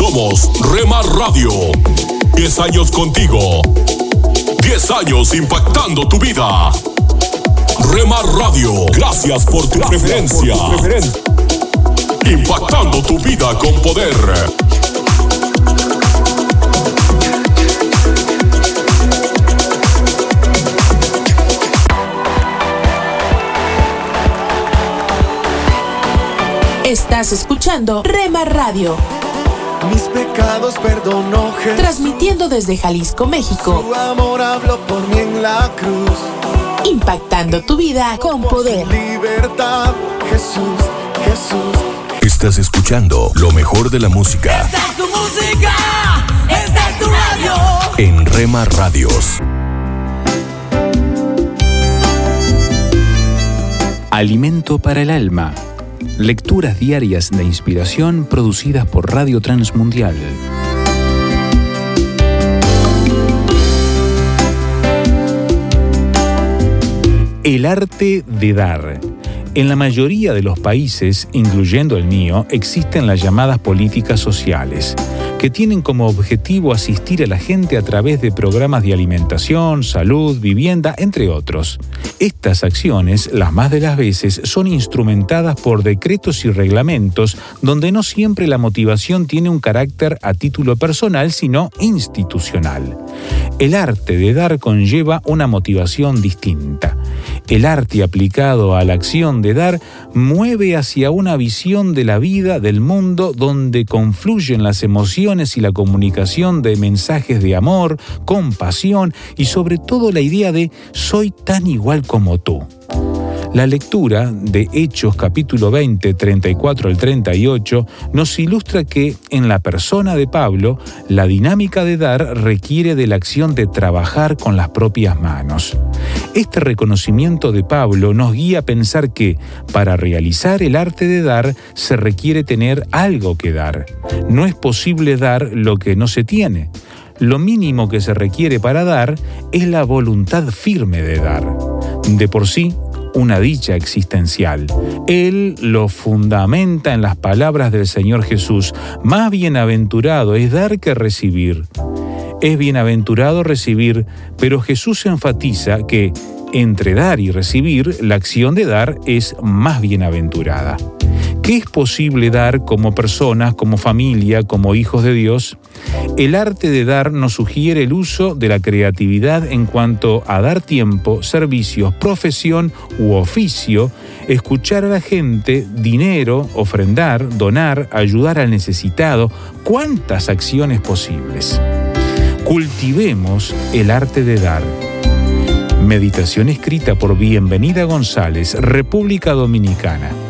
Somos Remar Radio. 10 años contigo. 10 años impactando tu vida. Remar Radio, gracias por tu preferencia. Impactando tu vida con poder. Estás escuchando Rema Radio. Mis pecados perdonó Jesús. Transmitiendo desde Jalisco, México. Su amor habló por mí en la cruz. Impactando tu vida con poder. Libertad, Jesús, Jesús. Estás escuchando lo mejor de la música Esta es tu música, esta es tu radio. en Rema Radios. Alimento para el alma. Lecturas diarias de inspiración producidas por Radio Transmundial. El arte de dar. En la mayoría de los países, incluyendo el mío, existen las llamadas políticas sociales, que tienen como objetivo asistir a la gente a través de programas de alimentación, salud, vivienda, entre otros. Estas acciones, las más de las veces, son instrumentadas por decretos y reglamentos donde no siempre la motivación tiene un carácter a título personal, sino institucional. El arte de dar conlleva una motivación distinta. El arte aplicado a la acción de dar mueve hacia una visión de la vida, del mundo, donde confluyen las emociones y la comunicación de mensajes de amor, compasión y sobre todo la idea de soy tan igual como tú. La lectura de Hechos capítulo 20, 34 al 38 nos ilustra que en la persona de Pablo la dinámica de dar requiere de la acción de trabajar con las propias manos. Este reconocimiento de Pablo nos guía a pensar que para realizar el arte de dar se requiere tener algo que dar. No es posible dar lo que no se tiene. Lo mínimo que se requiere para dar es la voluntad firme de dar. De por sí, una dicha existencial. Él lo fundamenta en las palabras del Señor Jesús. Más bienaventurado es dar que recibir. Es bienaventurado recibir, pero Jesús enfatiza que entre dar y recibir, la acción de dar es más bienaventurada. ¿Qué es posible dar como personas, como familia, como hijos de Dios? El arte de dar nos sugiere el uso de la creatividad en cuanto a dar tiempo, servicios, profesión u oficio, escuchar a la gente, dinero, ofrendar, donar, ayudar al necesitado, cuántas acciones posibles. Cultivemos el arte de dar. Meditación escrita por Bienvenida González, República Dominicana.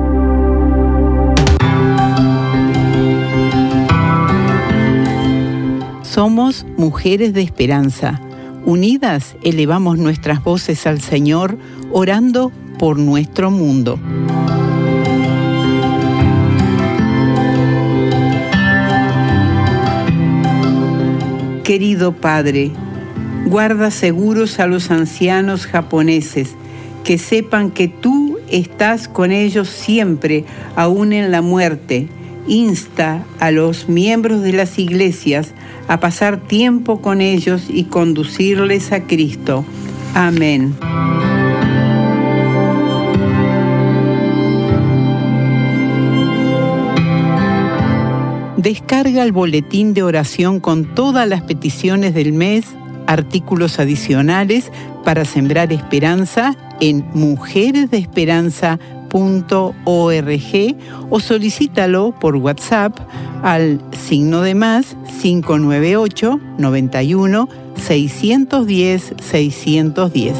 Somos mujeres de esperanza. Unidas elevamos nuestras voces al Señor, orando por nuestro mundo. Querido Padre, guarda seguros a los ancianos japoneses, que sepan que tú estás con ellos siempre, aún en la muerte. Insta a los miembros de las iglesias a pasar tiempo con ellos y conducirles a Cristo. Amén. Descarga el boletín de oración con todas las peticiones del mes, artículos adicionales para sembrar esperanza en o solicítalo por WhatsApp al signo de más 598 91 610 610.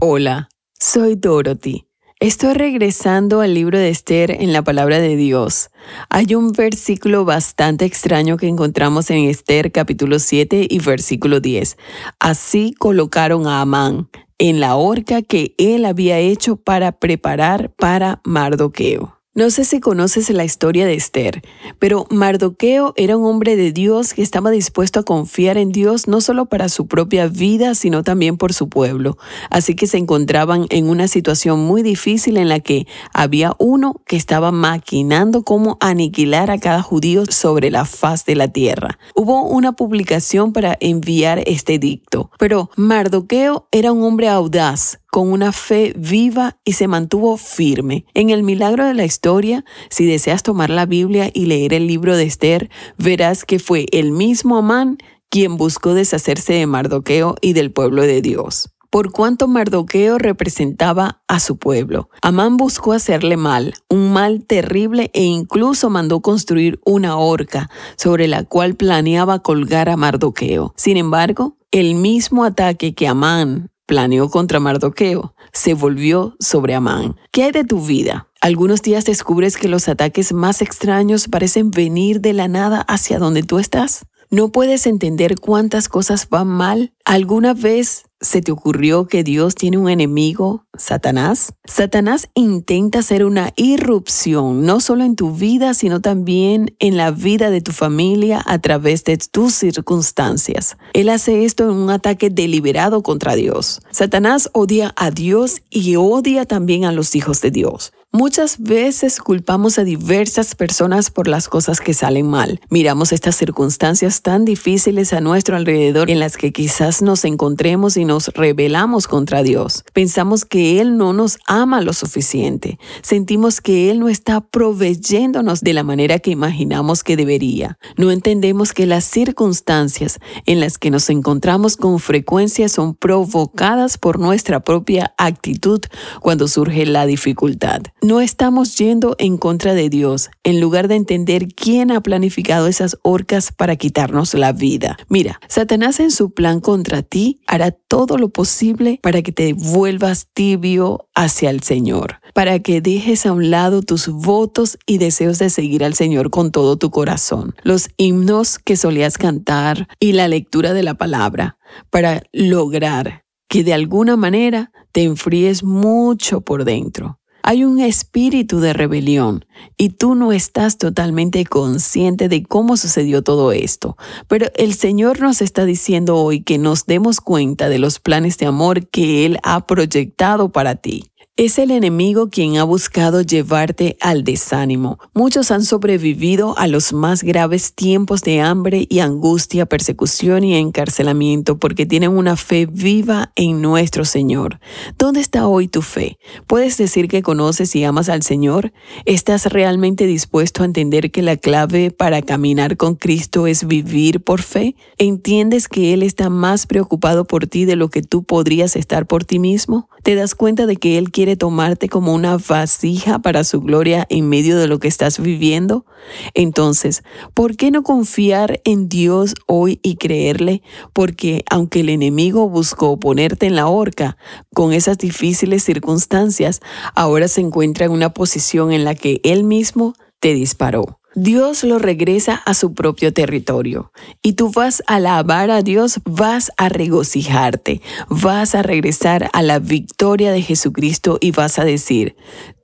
Hola, soy Dorothy. Estoy regresando al libro de Esther en la palabra de Dios. Hay un versículo bastante extraño que encontramos en Esther capítulo 7 y versículo 10. Así colocaron a Amán en la horca que él había hecho para preparar para Mardoqueo. No sé si conoces la historia de Esther, pero Mardoqueo era un hombre de Dios que estaba dispuesto a confiar en Dios no solo para su propia vida, sino también por su pueblo. Así que se encontraban en una situación muy difícil en la que había uno que estaba maquinando cómo aniquilar a cada judío sobre la faz de la tierra. Hubo una publicación para enviar este dicto, pero Mardoqueo era un hombre audaz con una fe viva y se mantuvo firme. En el milagro de la historia, si deseas tomar la Biblia y leer el libro de Esther, verás que fue el mismo Amán quien buscó deshacerse de Mardoqueo y del pueblo de Dios. Por cuanto Mardoqueo representaba a su pueblo, Amán buscó hacerle mal, un mal terrible e incluso mandó construir una horca sobre la cual planeaba colgar a Mardoqueo. Sin embargo, el mismo ataque que Amán planeó contra Mardoqueo, se volvió sobre Amán. ¿Qué hay de tu vida? Algunos días descubres que los ataques más extraños parecen venir de la nada hacia donde tú estás. ¿No puedes entender cuántas cosas van mal? ¿Alguna vez se te ocurrió que Dios tiene un enemigo, Satanás? Satanás intenta hacer una irrupción, no solo en tu vida, sino también en la vida de tu familia a través de tus circunstancias. Él hace esto en un ataque deliberado contra Dios. Satanás odia a Dios y odia también a los hijos de Dios. Muchas veces culpamos a diversas personas por las cosas que salen mal. Miramos estas circunstancias tan difíciles a nuestro alrededor en las que quizás nos encontremos y nos rebelamos contra Dios. Pensamos que Él no nos ama lo suficiente. Sentimos que Él no está proveyéndonos de la manera que imaginamos que debería. No entendemos que las circunstancias en las que nos encontramos con frecuencia son provocadas por nuestra propia actitud cuando surge la dificultad. No estamos yendo en contra de Dios, en lugar de entender quién ha planificado esas orcas para quitarnos la vida. Mira, Satanás en su plan contra ti hará todo lo posible para que te vuelvas tibio hacia el Señor, para que dejes a un lado tus votos y deseos de seguir al Señor con todo tu corazón, los himnos que solías cantar y la lectura de la palabra, para lograr que de alguna manera te enfríes mucho por dentro. Hay un espíritu de rebelión y tú no estás totalmente consciente de cómo sucedió todo esto. Pero el Señor nos está diciendo hoy que nos demos cuenta de los planes de amor que Él ha proyectado para ti. Es el enemigo quien ha buscado llevarte al desánimo. Muchos han sobrevivido a los más graves tiempos de hambre y angustia, persecución y encarcelamiento porque tienen una fe viva en nuestro Señor. ¿Dónde está hoy tu fe? ¿Puedes decir que conoces y amas al Señor? ¿Estás realmente dispuesto a entender que la clave para caminar con Cristo es vivir por fe? ¿Entiendes que Él está más preocupado por ti de lo que tú podrías estar por ti mismo? ¿Te das cuenta de que Él quiere tomarte como una vasija para su gloria en medio de lo que estás viviendo? Entonces, ¿por qué no confiar en Dios hoy y creerle? Porque aunque el enemigo buscó ponerte en la horca con esas difíciles circunstancias, ahora se encuentra en una posición en la que Él mismo te disparó. Dios lo regresa a su propio territorio y tú vas a alabar a Dios, vas a regocijarte, vas a regresar a la victoria de Jesucristo y vas a decir,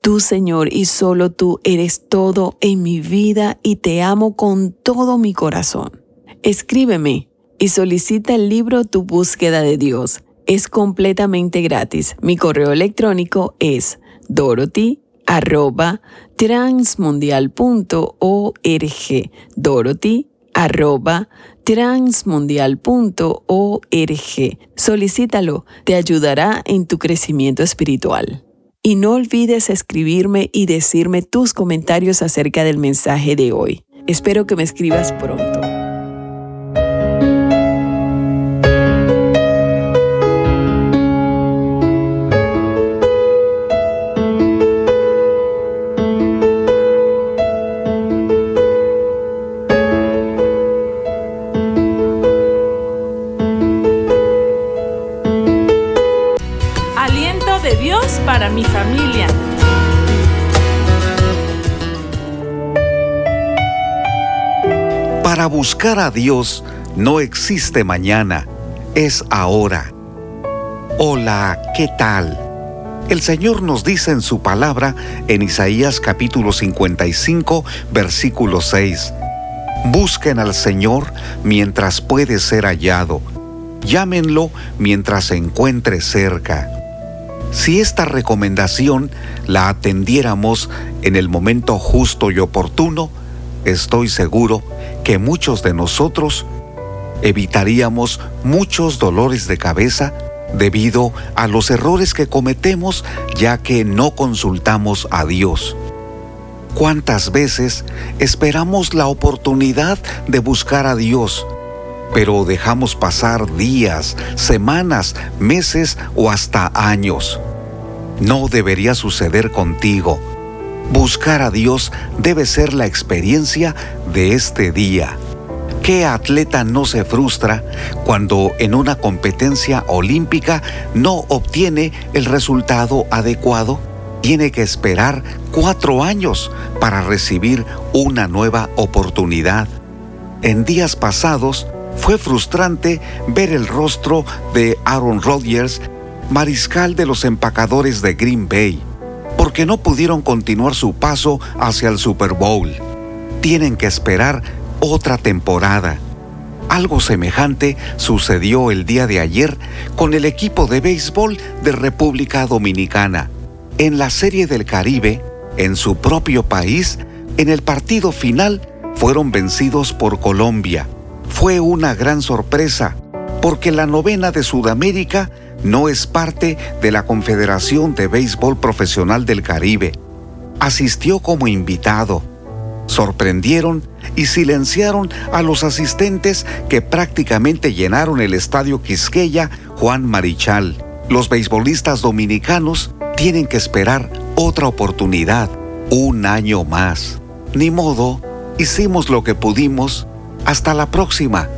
tú Señor y solo tú eres todo en mi vida y te amo con todo mi corazón. Escríbeme y solicita el libro Tu búsqueda de Dios. Es completamente gratis. Mi correo electrónico es dorothy arroba transmundial.org. Dorothy arroba transmundial.org. Solicítalo, te ayudará en tu crecimiento espiritual. Y no olvides escribirme y decirme tus comentarios acerca del mensaje de hoy. Espero que me escribas pronto. Para buscar a Dios no existe mañana, es ahora. Hola, ¿qué tal? El Señor nos dice en su palabra en Isaías capítulo 55, versículo 6. Busquen al Señor mientras puede ser hallado. Llámenlo mientras se encuentre cerca. Si esta recomendación la atendiéramos en el momento justo y oportuno, estoy seguro que muchos de nosotros evitaríamos muchos dolores de cabeza debido a los errores que cometemos ya que no consultamos a Dios. ¿Cuántas veces esperamos la oportunidad de buscar a Dios, pero dejamos pasar días, semanas, meses o hasta años? No debería suceder contigo. Buscar a Dios debe ser la experiencia de este día. ¿Qué atleta no se frustra cuando en una competencia olímpica no obtiene el resultado adecuado? Tiene que esperar cuatro años para recibir una nueva oportunidad. En días pasados fue frustrante ver el rostro de Aaron Rodgers, mariscal de los empacadores de Green Bay, porque no pudieron continuar su paso hacia el Super Bowl. Tienen que esperar otra temporada. Algo semejante sucedió el día de ayer con el equipo de béisbol de República Dominicana. En la Serie del Caribe, en su propio país, en el partido final, fueron vencidos por Colombia. Fue una gran sorpresa, porque la novena de Sudamérica no es parte de la Confederación de Béisbol Profesional del Caribe. Asistió como invitado sorprendieron y silenciaron a los asistentes que prácticamente llenaron el estadio Quisqueya Juan Marichal. Los beisbolistas dominicanos tienen que esperar otra oportunidad, un año más. Ni modo, hicimos lo que pudimos. Hasta la próxima.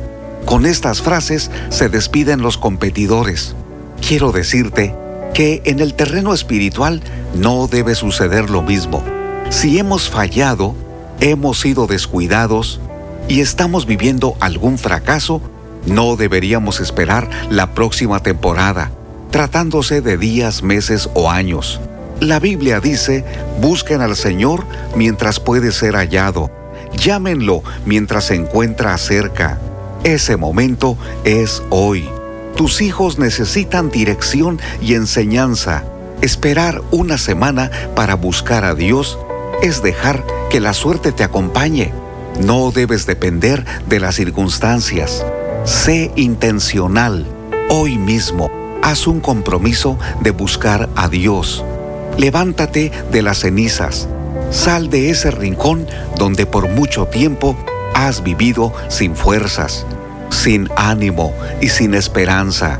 Con estas frases se despiden los competidores. Quiero decirte que en el terreno espiritual no debe suceder lo mismo. Si hemos fallado, hemos sido descuidados y estamos viviendo algún fracaso, no deberíamos esperar la próxima temporada, tratándose de días, meses o años. La Biblia dice, busquen al Señor mientras puede ser hallado, llámenlo mientras se encuentra cerca. Ese momento es hoy. Tus hijos necesitan dirección y enseñanza. Esperar una semana para buscar a Dios es dejar que la suerte te acompañe. No debes depender de las circunstancias. Sé intencional. Hoy mismo, haz un compromiso de buscar a Dios. Levántate de las cenizas. Sal de ese rincón donde por mucho tiempo has vivido sin fuerzas, sin ánimo y sin esperanza.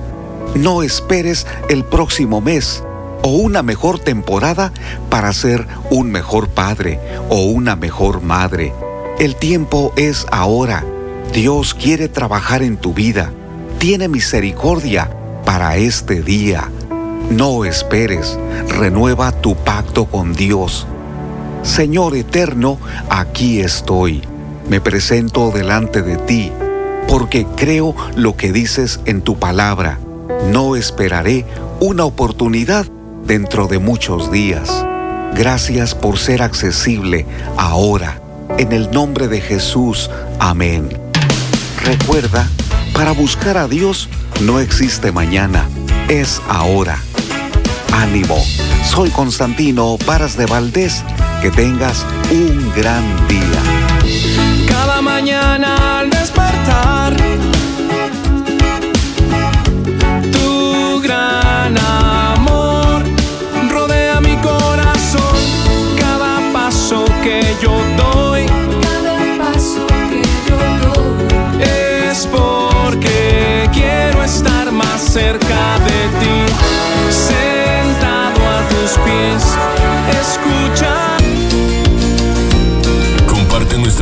No esperes el próximo mes o una mejor temporada para ser un mejor padre o una mejor madre. El tiempo es ahora. Dios quiere trabajar en tu vida. Tiene misericordia para este día. No esperes, renueva tu pacto con Dios. Señor eterno, aquí estoy. Me presento delante de ti, porque creo lo que dices en tu palabra. No esperaré una oportunidad dentro de muchos días. Gracias por ser accesible ahora. En el nombre de Jesús. Amén. Recuerda, para buscar a Dios no existe mañana, es ahora. Ánimo, soy Constantino Varas de Valdés. Que tengas un gran día. Cada mañana al despertar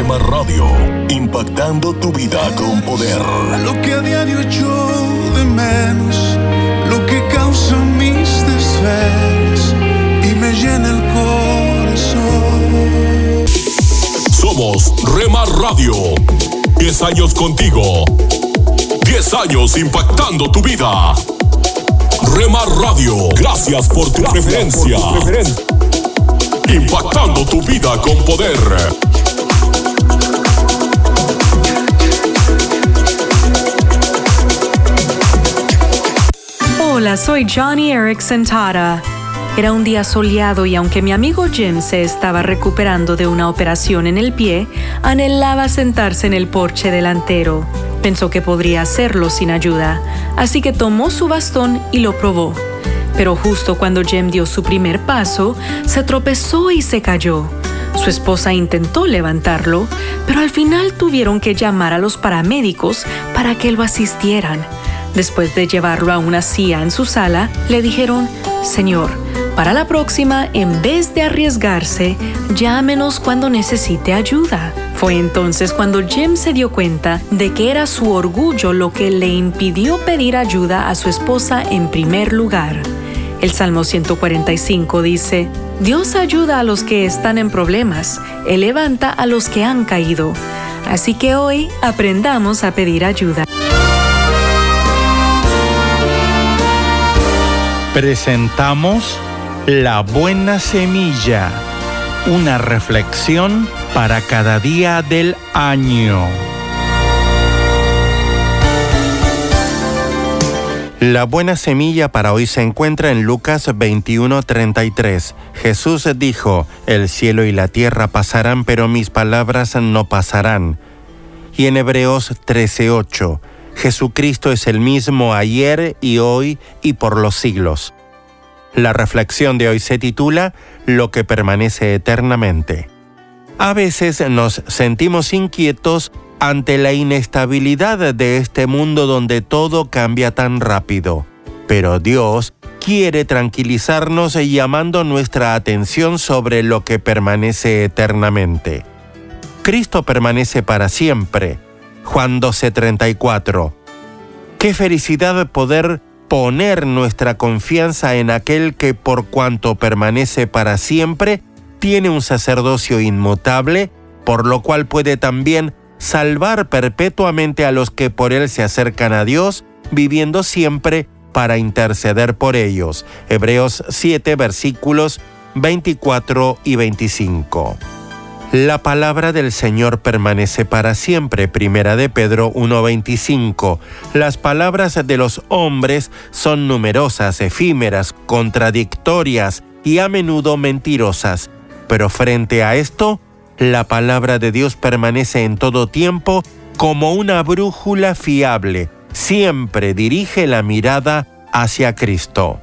Rema Radio, impactando tu vida con poder. Lo que a diario echo de menos, lo que causa mis desvelos y me llena el corazón. Somos Rema Radio. 10 años contigo. 10 años impactando tu vida. Rema Radio, gracias por tu preferencia. Impactando tu vida con poder. Hola, soy Johnny Erickson Tara. Era un día soleado y aunque mi amigo Jim se estaba recuperando de una operación en el pie, anhelaba sentarse en el porche delantero. Pensó que podría hacerlo sin ayuda, así que tomó su bastón y lo probó. Pero justo cuando Jem dio su primer paso, se tropezó y se cayó. Su esposa intentó levantarlo, pero al final tuvieron que llamar a los paramédicos para que lo asistieran. Después de llevarlo a una silla en su sala, le dijeron, Señor, para la próxima, en vez de arriesgarse, llámenos cuando necesite ayuda. Fue entonces cuando Jim se dio cuenta de que era su orgullo lo que le impidió pedir ayuda a su esposa en primer lugar. El Salmo 145 dice, Dios ayuda a los que están en problemas, Él levanta a los que han caído. Así que hoy aprendamos a pedir ayuda. Presentamos La Buena Semilla, una reflexión para cada día del año. La buena semilla para hoy se encuentra en Lucas 21:33. Jesús dijo, El cielo y la tierra pasarán, pero mis palabras no pasarán. Y en Hebreos 13:8, Jesucristo es el mismo ayer y hoy y por los siglos. La reflexión de hoy se titula Lo que permanece eternamente. A veces nos sentimos inquietos ante la inestabilidad de este mundo donde todo cambia tan rápido. Pero Dios quiere tranquilizarnos llamando nuestra atención sobre lo que permanece eternamente. Cristo permanece para siempre. Juan 12:34. Qué felicidad poder poner nuestra confianza en aquel que por cuanto permanece para siempre, tiene un sacerdocio inmutable, por lo cual puede también salvar perpetuamente a los que por él se acercan a Dios, viviendo siempre para interceder por ellos. Hebreos 7 versículos 24 y 25. La palabra del Señor permanece para siempre. Primera de Pedro 1.25. Las palabras de los hombres son numerosas, efímeras, contradictorias y a menudo mentirosas. Pero frente a esto, la palabra de Dios permanece en todo tiempo como una brújula fiable. Siempre dirige la mirada hacia Cristo.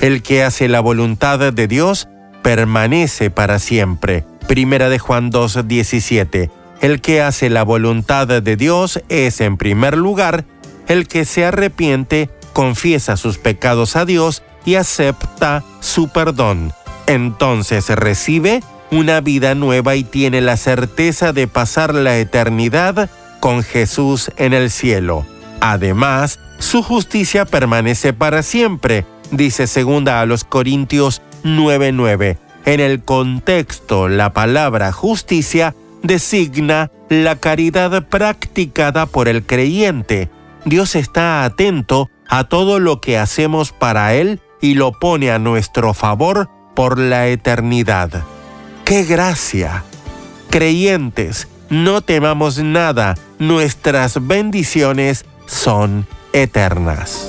El que hace la voluntad de Dios permanece para siempre. Primera de Juan 2:17. El que hace la voluntad de Dios es en primer lugar el que se arrepiente, confiesa sus pecados a Dios y acepta su perdón. Entonces recibe una vida nueva y tiene la certeza de pasar la eternidad con Jesús en el cielo. Además, su justicia permanece para siempre, dice segunda a los Corintios 9:9. En el contexto, la palabra justicia designa la caridad practicada por el creyente. Dios está atento a todo lo que hacemos para Él y lo pone a nuestro favor por la eternidad. ¡Qué gracia! Creyentes, no temamos nada, nuestras bendiciones son eternas.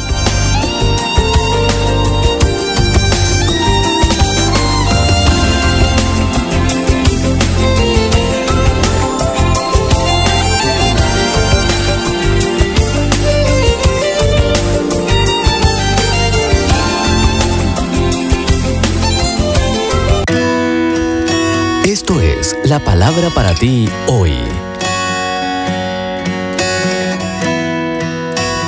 la palabra para ti hoy.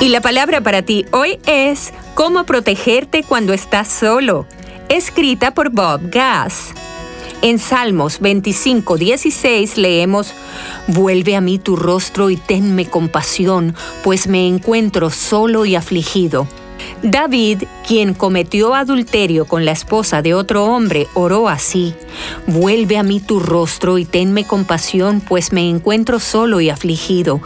Y la palabra para ti hoy es Cómo protegerte cuando estás solo, escrita por Bob Gass. En Salmos 25, 16 leemos, Vuelve a mí tu rostro y tenme compasión, pues me encuentro solo y afligido. David, quien cometió adulterio con la esposa de otro hombre, oró así, Vuelve a mí tu rostro y tenme compasión, pues me encuentro solo y afligido.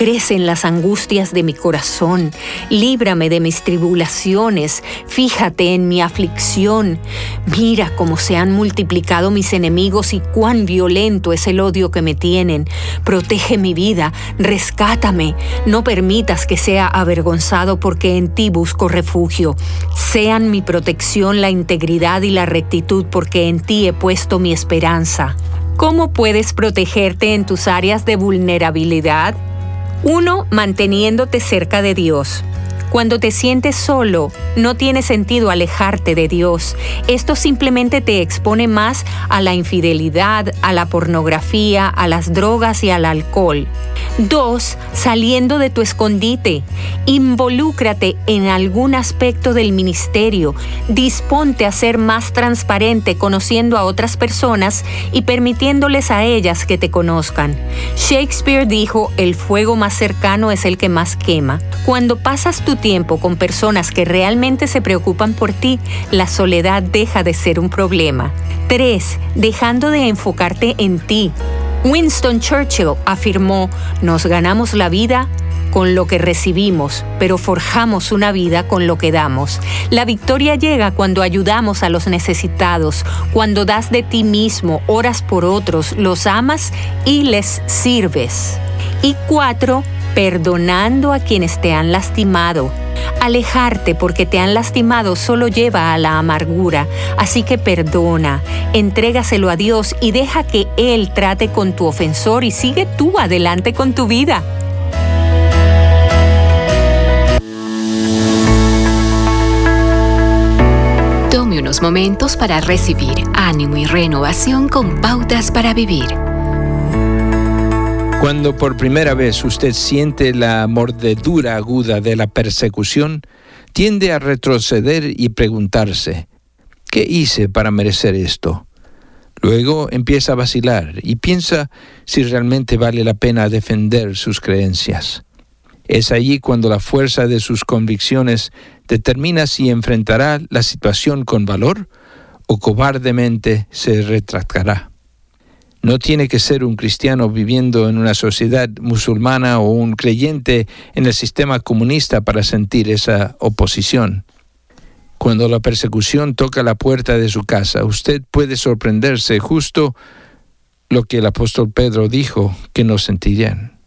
Crecen las angustias de mi corazón, líbrame de mis tribulaciones, fíjate en mi aflicción. Mira cómo se han multiplicado mis enemigos y cuán violento es el odio que me tienen. Protege mi vida, rescátame, no permitas que sea avergonzado porque en ti busco refugio. Sean mi protección la integridad y la rectitud porque en ti he puesto mi esperanza. ¿Cómo puedes protegerte en tus áreas de vulnerabilidad? 1. Manteniéndote cerca de Dios. Cuando te sientes solo, no tiene sentido alejarte de Dios. Esto simplemente te expone más a la infidelidad, a la pornografía, a las drogas y al alcohol. 2. Saliendo de tu escondite. Involúcrate en algún aspecto del ministerio. Disponte a ser más transparente conociendo a otras personas y permitiéndoles a ellas que te conozcan. Shakespeare dijo, el fuego más cercano es el que más quema. Cuando pasas tu tiempo con personas que realmente se preocupan por ti, la soledad deja de ser un problema. 3. Dejando de enfocarte en ti. Winston Churchill afirmó, nos ganamos la vida con lo que recibimos, pero forjamos una vida con lo que damos. La victoria llega cuando ayudamos a los necesitados, cuando das de ti mismo, oras por otros, los amas y les sirves. Y cuatro, perdonando a quienes te han lastimado. Alejarte porque te han lastimado solo lleva a la amargura, así que perdona, entrégaselo a Dios y deja que Él trate con tu ofensor y sigue tú adelante con tu vida. Tome unos momentos para recibir ánimo y renovación con pautas para vivir. Cuando por primera vez usted siente la mordedura aguda de la persecución, tiende a retroceder y preguntarse, ¿qué hice para merecer esto? Luego empieza a vacilar y piensa si realmente vale la pena defender sus creencias. Es allí cuando la fuerza de sus convicciones determina si enfrentará la situación con valor o cobardemente se retractará. No tiene que ser un cristiano viviendo en una sociedad musulmana o un creyente en el sistema comunista para sentir esa oposición. Cuando la persecución toca la puerta de su casa, usted puede sorprenderse justo lo que el apóstol Pedro dijo que no sentirían.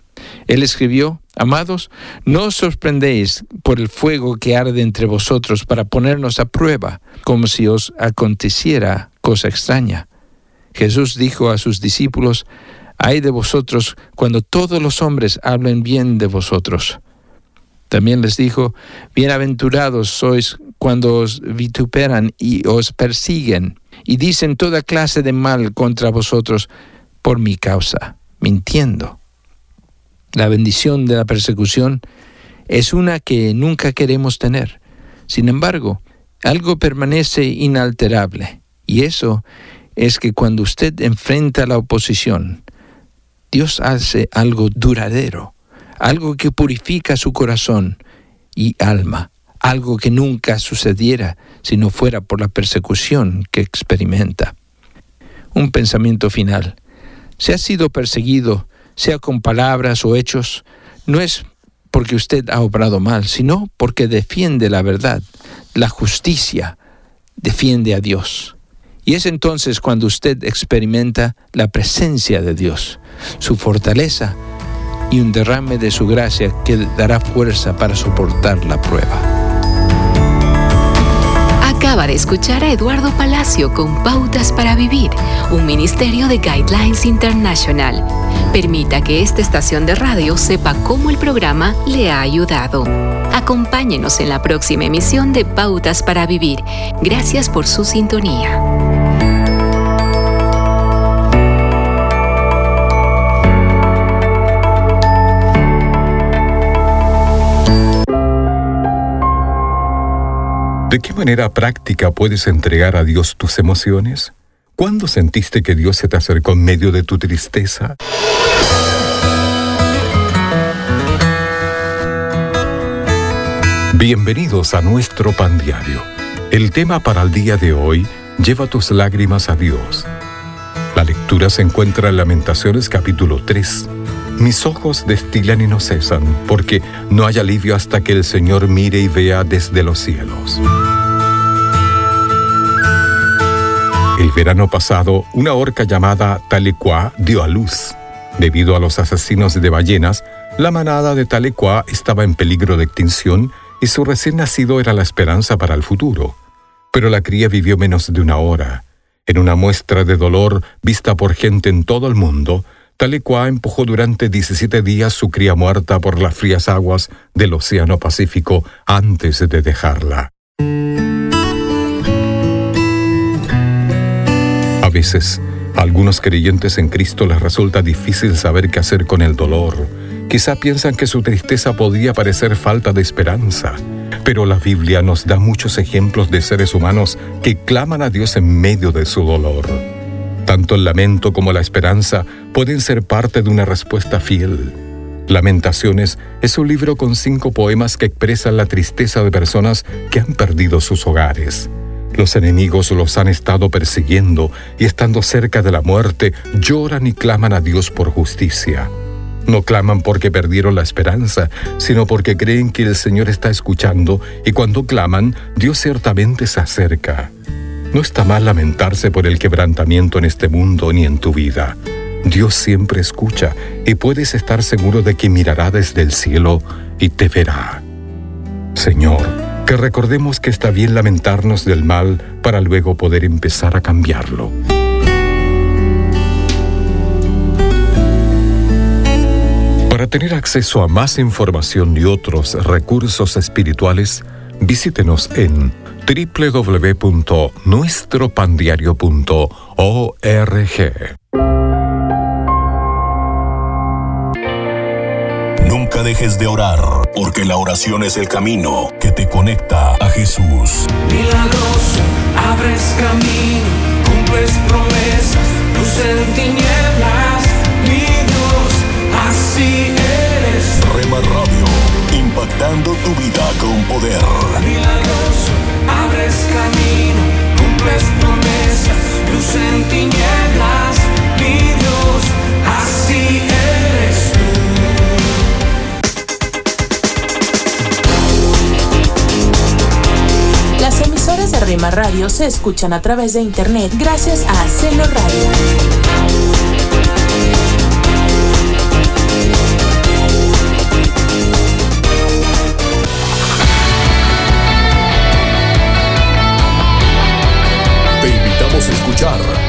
Él escribió, Amados, no os sorprendéis por el fuego que arde entre vosotros para ponernos a prueba, como si os aconteciera cosa extraña Jesús dijo a sus discípulos, hay de vosotros cuando todos los hombres hablen bien de vosotros. También les dijo, bienaventurados sois cuando os vituperan y os persiguen y dicen toda clase de mal contra vosotros por mi causa, mintiendo. La bendición de la persecución es una que nunca queremos tener. Sin embargo, algo permanece inalterable, y eso es que cuando usted enfrenta la oposición, Dios hace algo duradero, algo que purifica su corazón y alma, algo que nunca sucediera si no fuera por la persecución que experimenta. Un pensamiento final. Si ha sido perseguido, sea con palabras o hechos, no es porque usted ha obrado mal, sino porque defiende la verdad, la justicia, defiende a Dios. Y es entonces cuando usted experimenta la presencia de Dios, su fortaleza y un derrame de su gracia que dará fuerza para soportar la prueba. Acaba de escuchar a Eduardo Palacio con Pautas para Vivir, un ministerio de Guidelines International. Permita que esta estación de radio sepa cómo el programa le ha ayudado. Acompáñenos en la próxima emisión de Pautas para Vivir. Gracias por su sintonía. ¿De qué manera práctica puedes entregar a Dios tus emociones? ¿Cuándo sentiste que Dios se te acercó en medio de tu tristeza? Bienvenidos a nuestro pan diario. El tema para el día de hoy, lleva tus lágrimas a Dios. La lectura se encuentra en Lamentaciones capítulo 3. Mis ojos destilan y no cesan, porque no hay alivio hasta que el Señor mire y vea desde los cielos. El verano pasado, una orca llamada Talecuá dio a luz. Debido a los asesinos de ballenas, la manada de Talecuá estaba en peligro de extinción y su recién nacido era la esperanza para el futuro. Pero la cría vivió menos de una hora. En una muestra de dolor vista por gente en todo el mundo, Talecuá empujó durante 17 días su cría muerta por las frías aguas del Océano Pacífico antes de dejarla. A veces, a algunos creyentes en Cristo les resulta difícil saber qué hacer con el dolor. Quizá piensan que su tristeza podría parecer falta de esperanza, pero la Biblia nos da muchos ejemplos de seres humanos que claman a Dios en medio de su dolor. Tanto el lamento como la esperanza pueden ser parte de una respuesta fiel. Lamentaciones es un libro con cinco poemas que expresan la tristeza de personas que han perdido sus hogares. Los enemigos los han estado persiguiendo y estando cerca de la muerte lloran y claman a Dios por justicia. No claman porque perdieron la esperanza, sino porque creen que el Señor está escuchando y cuando claman, Dios ciertamente se acerca. No está mal lamentarse por el quebrantamiento en este mundo ni en tu vida. Dios siempre escucha y puedes estar seguro de que mirará desde el cielo y te verá. Señor, que recordemos que está bien lamentarnos del mal para luego poder empezar a cambiarlo. Para tener acceso a más información y otros recursos espirituales, visítenos en www.nuestropandiario.org. Nunca dejes de orar, porque la oración es el camino que te conecta a Jesús. Milagroso, abres camino, cumples promesas, luz en tinieblas, mi Dios, así eres. Rema Radio, impactando tu vida con poder. Milagroso, abres camino, cumples promesas, luz en tinieblas, mi Dios, así eres tú. Las emisoras de Rema Radio se escuchan a través de internet gracias a Celo Radio.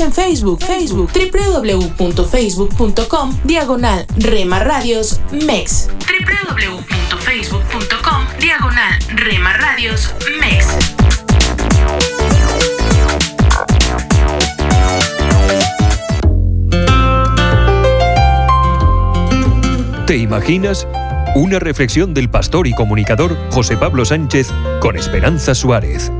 en Facebook, Facebook, www.facebook.com, diagonal Rema Radios MEX. www.facebook.com, diagonal Rema Radios MEX. ¿Te imaginas? Una reflexión del pastor y comunicador José Pablo Sánchez con Esperanza Suárez.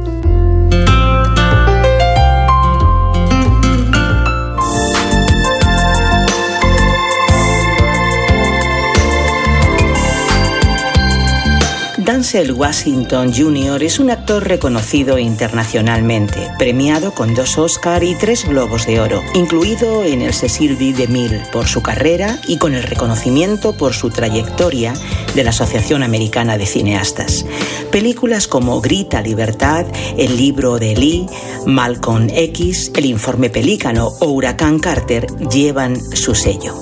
Denzel Washington Jr. es un actor reconocido internacionalmente, premiado con dos Oscar y tres Globos de Oro, incluido en el Cecil B. DeMille por su carrera y con el reconocimiento por su trayectoria de la Asociación Americana de Cineastas. Películas como Grita Libertad, El libro de Lee, Malcolm X, El informe Pelícano o Huracán Carter llevan su sello.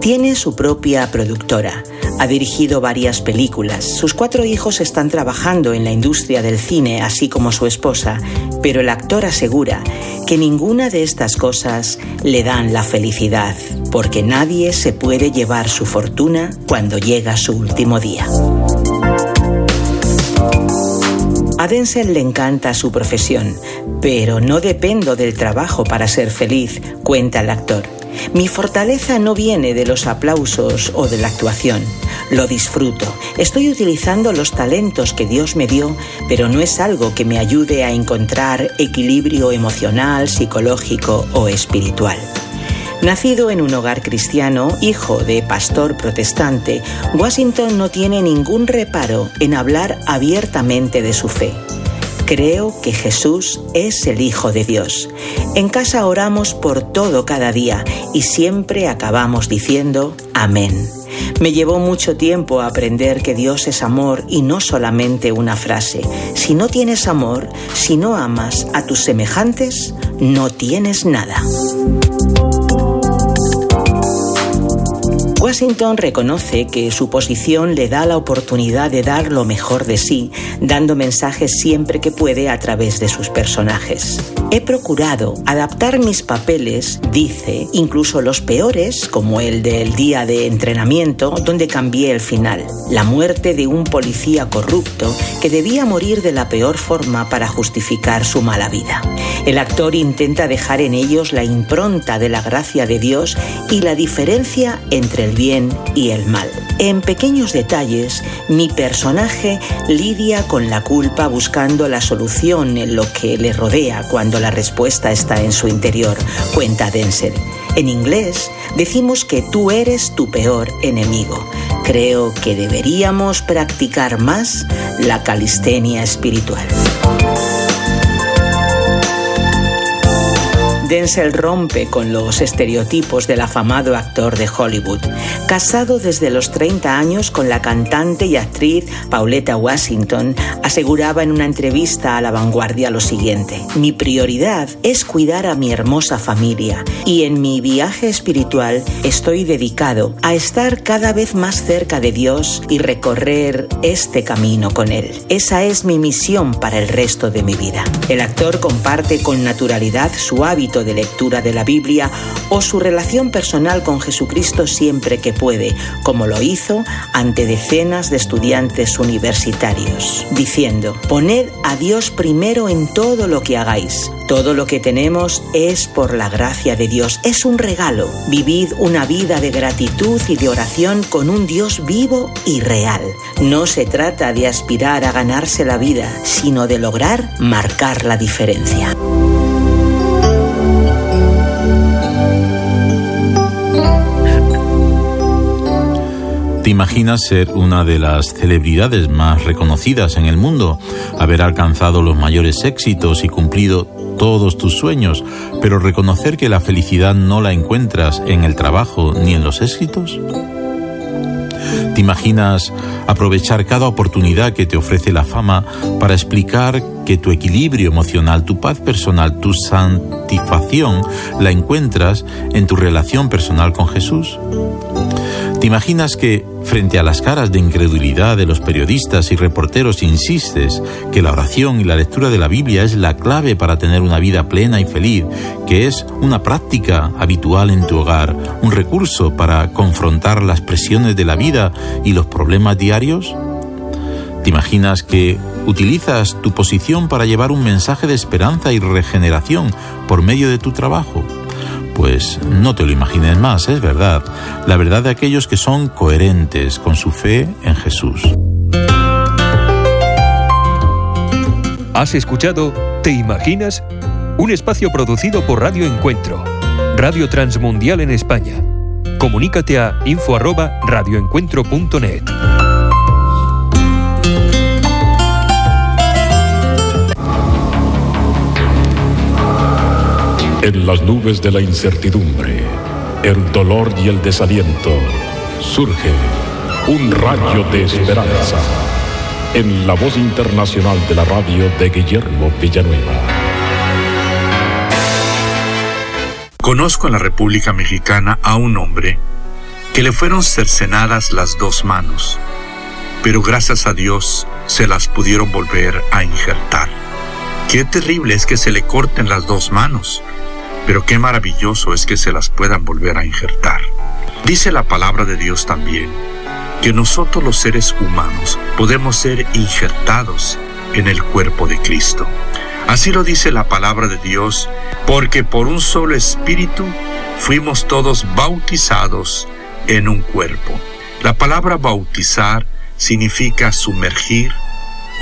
Tiene su propia productora. Ha dirigido varias películas. Sus cuatro hijos están trabajando en la industria del cine, así como su esposa, pero el actor asegura que ninguna de estas cosas le dan la felicidad, porque nadie se puede llevar su fortuna cuando llega su último día. A Denzel le encanta su profesión, pero no dependo del trabajo para ser feliz, cuenta el actor. Mi fortaleza no viene de los aplausos o de la actuación. Lo disfruto. Estoy utilizando los talentos que Dios me dio, pero no es algo que me ayude a encontrar equilibrio emocional, psicológico o espiritual. Nacido en un hogar cristiano, hijo de pastor protestante, Washington no tiene ningún reparo en hablar abiertamente de su fe. Creo que Jesús es el Hijo de Dios. En casa oramos por todo cada día y siempre acabamos diciendo Amén. Me llevó mucho tiempo aprender que Dios es amor y no solamente una frase. Si no tienes amor, si no amas a tus semejantes, no tienes nada. Washington reconoce que su posición le da la oportunidad de dar lo mejor de sí, dando mensajes siempre que puede a través de sus personajes. He procurado adaptar mis papeles, dice, incluso los peores, como el del día de entrenamiento, donde cambié el final, la muerte de un policía corrupto que debía morir de la peor forma para justificar su mala vida. El actor intenta dejar en ellos la impronta de la gracia de Dios y la diferencia entre el bien y el mal. En pequeños detalles, mi personaje lidia con la culpa buscando la solución en lo que le rodea cuando la respuesta está en su interior, cuenta Denzel. En inglés decimos que tú eres tu peor enemigo. Creo que deberíamos practicar más la calistenia espiritual. Denzel rompe con los estereotipos del afamado actor de Hollywood. Casado desde los 30 años con la cantante y actriz Pauletta Washington, aseguraba en una entrevista a La Vanguardia lo siguiente: Mi prioridad es cuidar a mi hermosa familia y en mi viaje espiritual estoy dedicado a estar cada vez más cerca de Dios y recorrer este camino con Él. Esa es mi misión para el resto de mi vida. El actor comparte con naturalidad su hábito de lectura de la Biblia o su relación personal con Jesucristo siempre que puede, como lo hizo ante decenas de estudiantes universitarios, diciendo, poned a Dios primero en todo lo que hagáis. Todo lo que tenemos es por la gracia de Dios, es un regalo. Vivid una vida de gratitud y de oración con un Dios vivo y real. No se trata de aspirar a ganarse la vida, sino de lograr marcar la diferencia. ¿Te imaginas ser una de las celebridades más reconocidas en el mundo, haber alcanzado los mayores éxitos y cumplido todos tus sueños, pero reconocer que la felicidad no la encuentras en el trabajo ni en los éxitos? ¿Te imaginas aprovechar cada oportunidad que te ofrece la fama para explicar que tu equilibrio emocional, tu paz personal, tu santificación la encuentras en tu relación personal con Jesús? ¿Te imaginas que, frente a las caras de incredulidad de los periodistas y reporteros, insistes que la oración y la lectura de la Biblia es la clave para tener una vida plena y feliz, que es una práctica habitual en tu hogar, un recurso para confrontar las presiones de la vida y los problemas diarios? ¿Te imaginas que utilizas tu posición para llevar un mensaje de esperanza y regeneración por medio de tu trabajo? Pues no te lo imagines más, es verdad. La verdad de aquellos que son coherentes con su fe en Jesús. ¿Has escuchado ¿Te imaginas? Un espacio producido por Radio Encuentro, Radio Transmundial en España. Comunícate a info@radioencuentro.net. En las nubes de la incertidumbre, el dolor y el desaliento, surge un rayo de esperanza. En la voz internacional de la radio de Guillermo Villanueva. Conozco en la República Mexicana a un hombre que le fueron cercenadas las dos manos, pero gracias a Dios se las pudieron volver a injertar. Qué terrible es que se le corten las dos manos, pero qué maravilloso es que se las puedan volver a injertar. Dice la palabra de Dios también que nosotros los seres humanos podemos ser injertados en el cuerpo de Cristo. Así lo dice la palabra de Dios, porque por un solo espíritu fuimos todos bautizados en un cuerpo. La palabra bautizar significa sumergir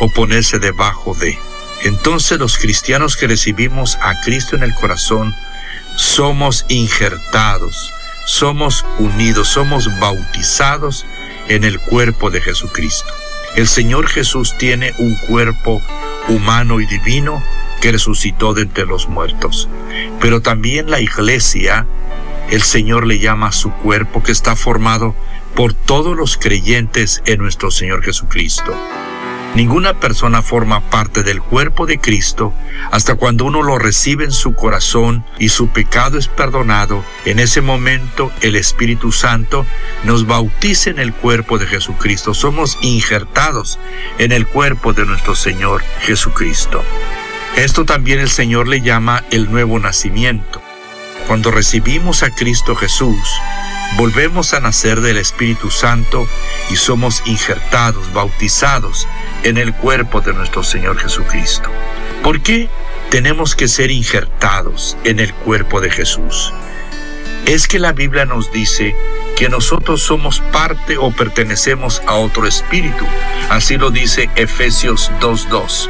o ponerse debajo de. Entonces los cristianos que recibimos a Cristo en el corazón somos injertados, somos unidos, somos bautizados en el cuerpo de Jesucristo. El Señor Jesús tiene un cuerpo humano y divino que resucitó de entre los muertos. Pero también la iglesia, el Señor le llama su cuerpo que está formado por todos los creyentes en nuestro Señor Jesucristo. Ninguna persona forma parte del cuerpo de Cristo hasta cuando uno lo recibe en su corazón y su pecado es perdonado. En ese momento el Espíritu Santo nos bautiza en el cuerpo de Jesucristo. Somos injertados en el cuerpo de nuestro Señor Jesucristo. Esto también el Señor le llama el nuevo nacimiento. Cuando recibimos a Cristo Jesús, volvemos a nacer del Espíritu Santo y somos injertados, bautizados en el cuerpo de nuestro Señor Jesucristo. ¿Por qué tenemos que ser injertados en el cuerpo de Jesús? Es que la Biblia nos dice que nosotros somos parte o pertenecemos a otro espíritu. Así lo dice Efesios 2.2.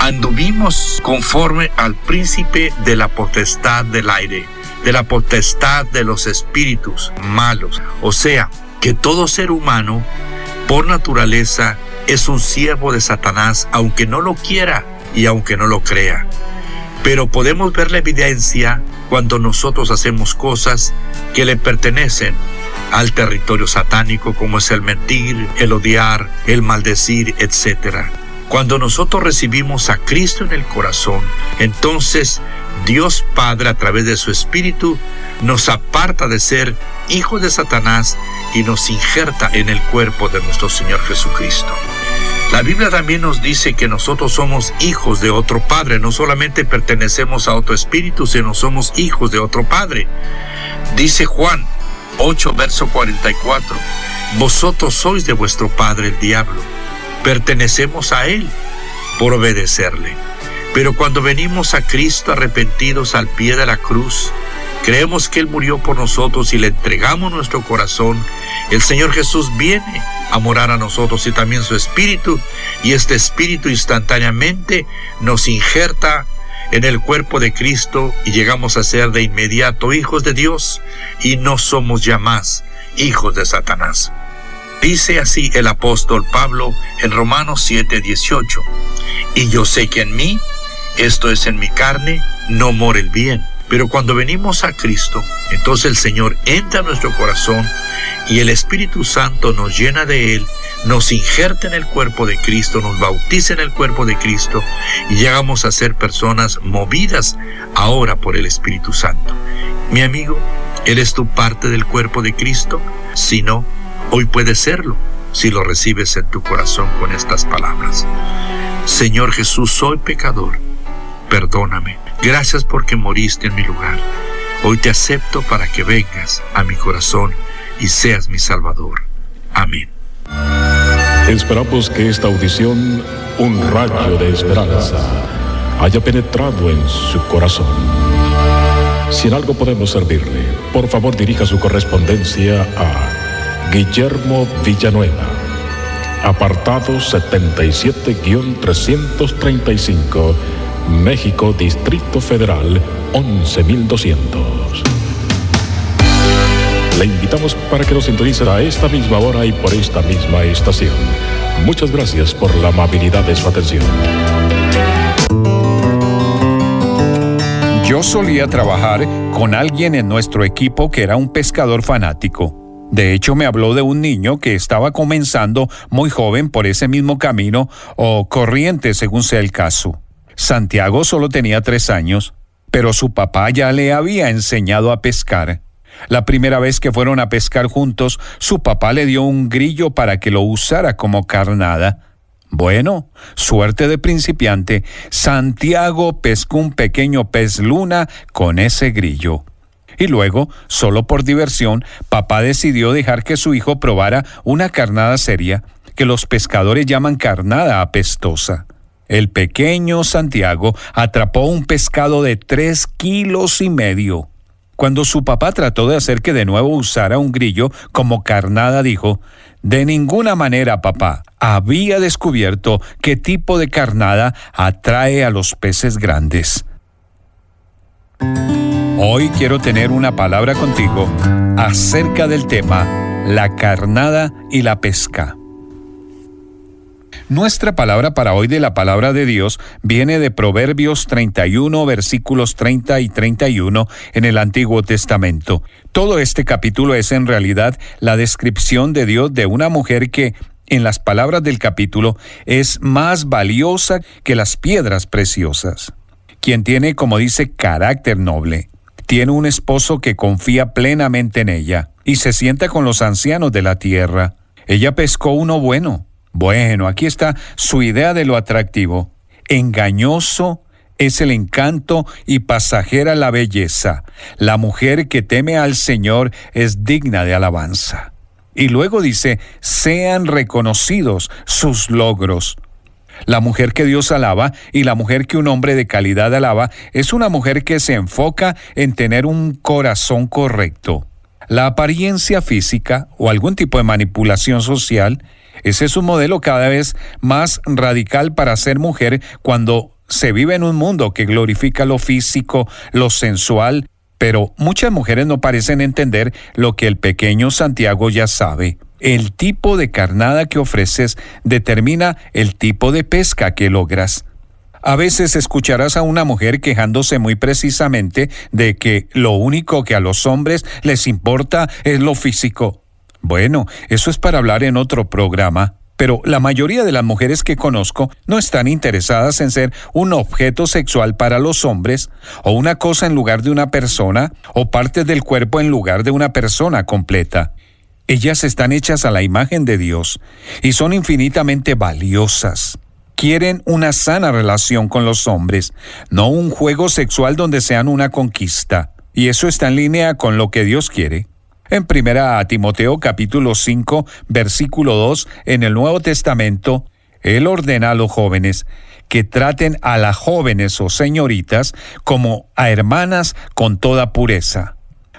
Anduvimos conforme al príncipe de la potestad del aire, de la potestad de los espíritus malos. O sea, que todo ser humano, por naturaleza, es un siervo de Satanás, aunque no lo quiera y aunque no lo crea. Pero podemos ver la evidencia cuando nosotros hacemos cosas que le pertenecen al territorio satánico, como es el mentir, el odiar, el maldecir, etc. Cuando nosotros recibimos a Cristo en el corazón, entonces Dios Padre a través de su Espíritu nos aparta de ser hijos de Satanás y nos injerta en el cuerpo de nuestro Señor Jesucristo. La Biblia también nos dice que nosotros somos hijos de otro Padre, no solamente pertenecemos a otro Espíritu, sino somos hijos de otro Padre. Dice Juan 8, verso 44, vosotros sois de vuestro Padre el diablo, pertenecemos a Él por obedecerle. Pero cuando venimos a Cristo arrepentidos al pie de la cruz, creemos que Él murió por nosotros y le entregamos nuestro corazón, el Señor Jesús viene a morar a nosotros y también su espíritu, y este espíritu instantáneamente nos injerta en el cuerpo de Cristo y llegamos a ser de inmediato hijos de Dios y no somos ya más hijos de Satanás. Dice así el apóstol Pablo en Romanos 7:18, y yo sé que en mí, esto es en mi carne, no mora el bien pero cuando venimos a Cristo, entonces el Señor entra a nuestro corazón y el Espíritu Santo nos llena de Él, nos injerta en el cuerpo de Cristo, nos bautiza en el cuerpo de Cristo y llegamos a ser personas movidas ahora por el Espíritu Santo. Mi amigo, ¿eres tú parte del cuerpo de Cristo? Si no, hoy puedes serlo si lo recibes en tu corazón con estas palabras. Señor Jesús, soy pecador, perdóname Gracias porque moriste en mi lugar. Hoy te acepto para que vengas a mi corazón y seas mi Salvador. Amén. Esperamos que esta audición, un rayo de esperanza, haya penetrado en su corazón. Si en algo podemos servirle, por favor dirija su correspondencia a Guillermo Villanueva, apartado 77-335 México, Distrito Federal, 11200. Le invitamos para que nos sintonice a esta misma hora y por esta misma estación. Muchas gracias por la amabilidad de su atención. Yo solía trabajar con alguien en nuestro equipo que era un pescador fanático. De hecho, me habló de un niño que estaba comenzando muy joven por ese mismo camino o corriente, según sea el caso. Santiago solo tenía tres años, pero su papá ya le había enseñado a pescar. La primera vez que fueron a pescar juntos, su papá le dio un grillo para que lo usara como carnada. Bueno, suerte de principiante, Santiago pescó un pequeño pez luna con ese grillo. Y luego, solo por diversión, papá decidió dejar que su hijo probara una carnada seria, que los pescadores llaman carnada apestosa. El pequeño Santiago atrapó un pescado de tres kilos y medio. Cuando su papá trató de hacer que de nuevo usara un grillo como carnada, dijo, De ninguna manera, papá. Había descubierto qué tipo de carnada atrae a los peces grandes. Hoy quiero tener una palabra contigo acerca del tema la carnada y la pesca. Nuestra palabra para hoy de la palabra de Dios viene de Proverbios 31, versículos 30 y 31 en el Antiguo Testamento. Todo este capítulo es en realidad la descripción de Dios de una mujer que, en las palabras del capítulo, es más valiosa que las piedras preciosas. Quien tiene, como dice, carácter noble. Tiene un esposo que confía plenamente en ella y se sienta con los ancianos de la tierra. Ella pescó uno bueno bueno, aquí está su idea de lo atractivo. Engañoso es el encanto y pasajera la belleza. La mujer que teme al Señor es digna de alabanza. Y luego dice, sean reconocidos sus logros. La mujer que Dios alaba y la mujer que un hombre de calidad alaba es una mujer que se enfoca en tener un corazón correcto. La apariencia física o algún tipo de manipulación social ese es un modelo cada vez más radical para ser mujer cuando se vive en un mundo que glorifica lo físico, lo sensual, pero muchas mujeres no parecen entender lo que el pequeño Santiago ya sabe. El tipo de carnada que ofreces determina el tipo de pesca que logras. A veces escucharás a una mujer quejándose muy precisamente de que lo único que a los hombres les importa es lo físico. Bueno, eso es para hablar en otro programa, pero la mayoría de las mujeres que conozco no están interesadas en ser un objeto sexual para los hombres, o una cosa en lugar de una persona, o parte del cuerpo en lugar de una persona completa. Ellas están hechas a la imagen de Dios y son infinitamente valiosas. Quieren una sana relación con los hombres, no un juego sexual donde sean una conquista. Y eso está en línea con lo que Dios quiere. En primera Timoteo capítulo 5, versículo 2, en el Nuevo Testamento, Él ordena a los jóvenes que traten a las jóvenes o señoritas como a hermanas con toda pureza.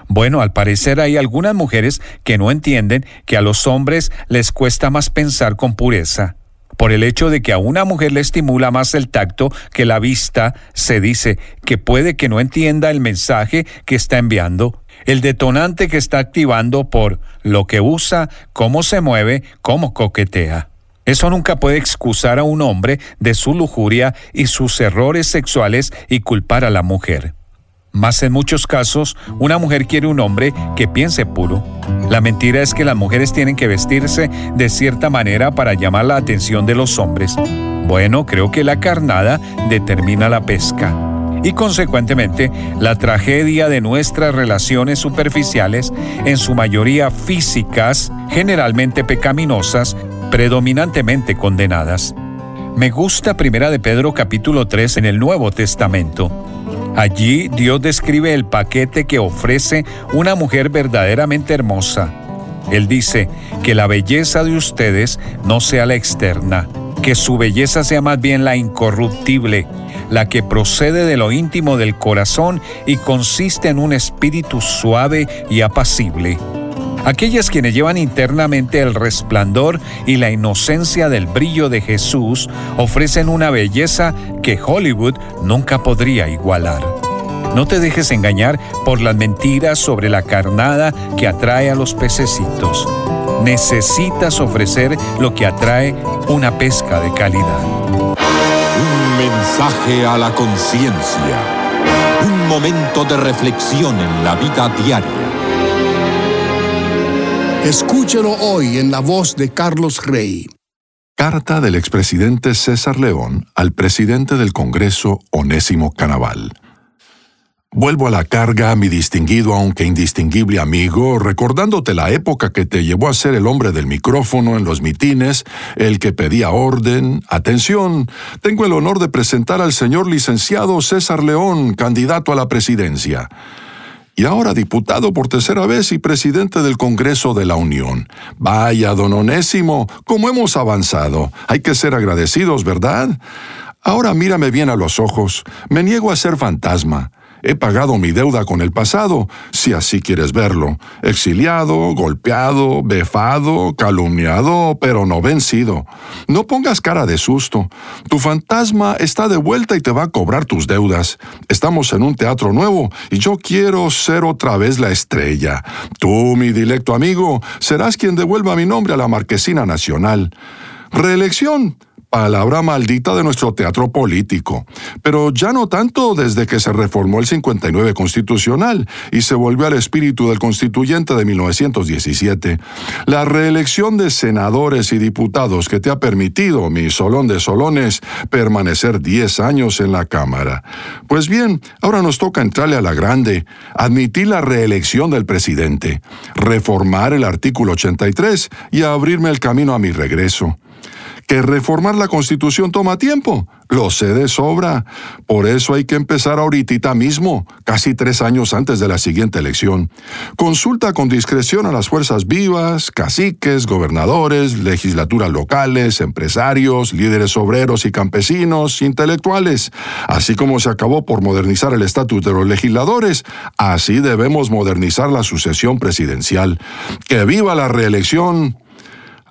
Bueno, al parecer hay algunas mujeres que no entienden que a los hombres les cuesta más pensar con pureza. Por el hecho de que a una mujer le estimula más el tacto que la vista, se dice que puede que no entienda el mensaje que está enviando el detonante que está activando por lo que usa, cómo se mueve, cómo coquetea. Eso nunca puede excusar a un hombre de su lujuria y sus errores sexuales y culpar a la mujer. Más en muchos casos, una mujer quiere un hombre que piense puro. La mentira es que las mujeres tienen que vestirse de cierta manera para llamar la atención de los hombres. Bueno, creo que la carnada determina la pesca y consecuentemente la tragedia de nuestras relaciones superficiales, en su mayoría físicas, generalmente pecaminosas, predominantemente condenadas. Me gusta Primera de Pedro capítulo 3 en el Nuevo Testamento. Allí Dios describe el paquete que ofrece una mujer verdaderamente hermosa. Él dice que la belleza de ustedes no sea la externa, que su belleza sea más bien la incorruptible, la que procede de lo íntimo del corazón y consiste en un espíritu suave y apacible. Aquellas quienes llevan internamente el resplandor y la inocencia del brillo de Jesús ofrecen una belleza que Hollywood nunca podría igualar. No te dejes engañar por las mentiras sobre la carnada que atrae a los pececitos. Necesitas ofrecer lo que atrae una pesca de calidad. Un mensaje a la conciencia. Un momento de reflexión en la vida diaria Escúchelo hoy en la voz de Carlos Rey. Carta del expresidente César León al presidente del Congreso Onésimo Canaval. Vuelvo a la carga, mi distinguido aunque indistinguible amigo, recordándote la época que te llevó a ser el hombre del micrófono en los mitines, el que pedía orden. Atención, tengo el honor de presentar al señor licenciado César León, candidato a la presidencia. Y ahora diputado por tercera vez y presidente del Congreso de la Unión. Vaya, don Onésimo, cómo hemos avanzado. Hay que ser agradecidos, ¿verdad? Ahora mírame bien a los ojos. Me niego a ser fantasma. He pagado mi deuda con el pasado, si así quieres verlo. Exiliado, golpeado, befado, calumniado, pero no vencido. No pongas cara de susto. Tu fantasma está de vuelta y te va a cobrar tus deudas. Estamos en un teatro nuevo y yo quiero ser otra vez la estrella. Tú, mi dilecto amigo, serás quien devuelva mi nombre a la Marquesina Nacional. Reelección palabra maldita de nuestro teatro político, pero ya no tanto desde que se reformó el 59 constitucional y se volvió al espíritu del constituyente de 1917. La reelección de senadores y diputados que te ha permitido, mi solón de solones, permanecer 10 años en la Cámara. Pues bien, ahora nos toca entrarle a la grande, admitir la reelección del presidente, reformar el artículo 83 y abrirme el camino a mi regreso que reformar la Constitución toma tiempo. Lo sé de sobra. Por eso hay que empezar ahorita mismo, casi tres años antes de la siguiente elección. Consulta con discreción a las fuerzas vivas, caciques, gobernadores, legislaturas locales, empresarios, líderes obreros y campesinos, intelectuales. Así como se acabó por modernizar el estatus de los legisladores, así debemos modernizar la sucesión presidencial. ¡Que viva la reelección!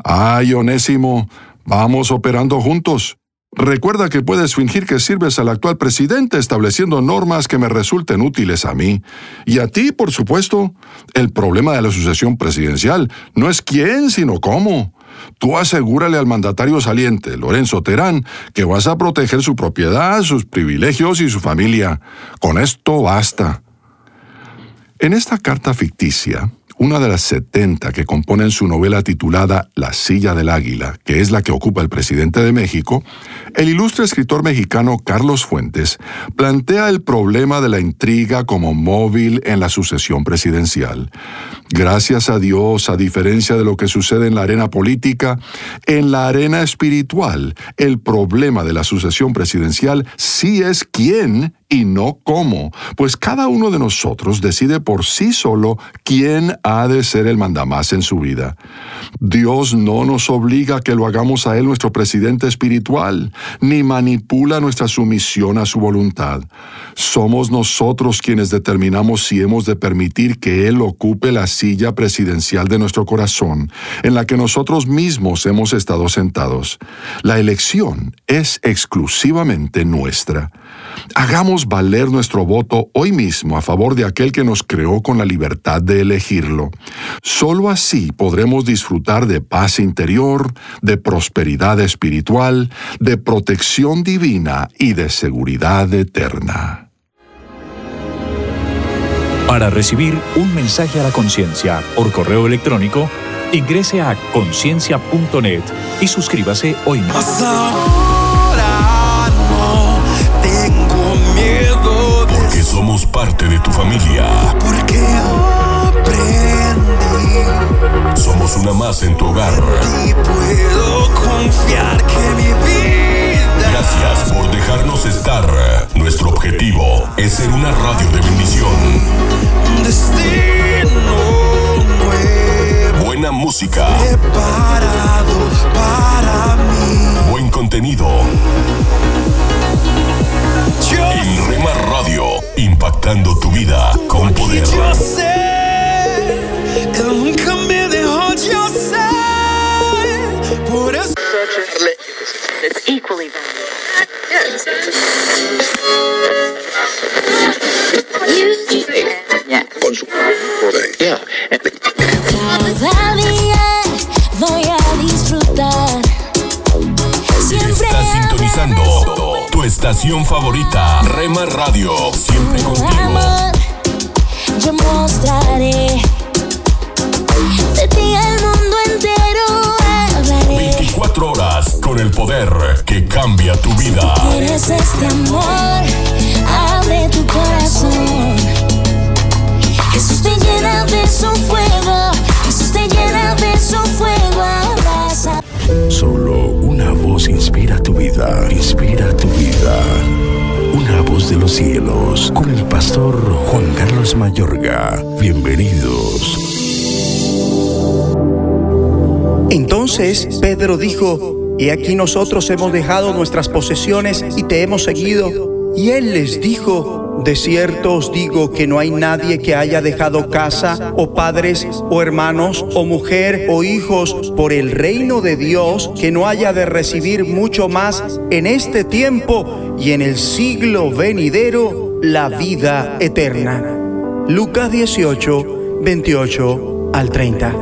Ay, Onésimo, Vamos operando juntos. Recuerda que puedes fingir que sirves al actual presidente estableciendo normas que me resulten útiles a mí. Y a ti, por supuesto. El problema de la sucesión presidencial no es quién, sino cómo. Tú asegúrale al mandatario saliente, Lorenzo Terán, que vas a proteger su propiedad, sus privilegios y su familia. Con esto basta. En esta carta ficticia, una de las 70 que componen su novela titulada La silla del águila, que es la que ocupa el presidente de México, el ilustre escritor mexicano Carlos Fuentes plantea el problema de la intriga como móvil en la sucesión presidencial. Gracias a Dios, a diferencia de lo que sucede en la arena política, en la arena espiritual, el problema de la sucesión presidencial sí es quién y no cómo, pues cada uno de nosotros decide por sí solo quién ha de ser el mandamás en su vida. Dios no nos obliga a que lo hagamos a Él nuestro presidente espiritual, ni manipula nuestra sumisión a su voluntad. Somos nosotros quienes determinamos si hemos de permitir que Él ocupe la silla presidencial de nuestro corazón, en la que nosotros mismos hemos estado sentados. La elección es exclusivamente nuestra. Hagamos valer nuestro voto hoy mismo a favor de aquel que nos creó con la libertad de elegirlo. Solo así podremos disfrutar de paz interior, de prosperidad espiritual, de protección divina y de seguridad eterna. Para recibir un mensaje a la conciencia por correo electrónico, ingrese a conciencia.net y suscríbase hoy mismo. Somos parte de tu familia. Porque aprendí. Somos una más en tu hogar. Y puedo confiar que mi vida. Gracias por dejarnos estar. Nuestro objetivo es ser una radio de bendición. Un destino nuevo. Buena música. Preparado estación favorita, Rema Radio, siempre contigo. yo mostraré de ti al mundo entero. Hablaré. 24 horas con el poder que cambia tu vida. Si quieres este amor, abre tu corazón. Jesús te llena de su fuego, Jesús te llena de su fuego. Solo una voz inspira tu vida, inspira tu vida. Una voz de los cielos, con el pastor Juan Carlos Mayorga. Bienvenidos. Entonces Pedro dijo, He aquí nosotros hemos dejado nuestras posesiones y te hemos seguido. Y él les dijo, De cierto os digo que no hay nadie que haya dejado casa o padres o hermanos o mujer o hijos por el reino de Dios que no haya de recibir mucho más en este tiempo y en el siglo venidero la vida eterna. Lucas 18, 28 al 30.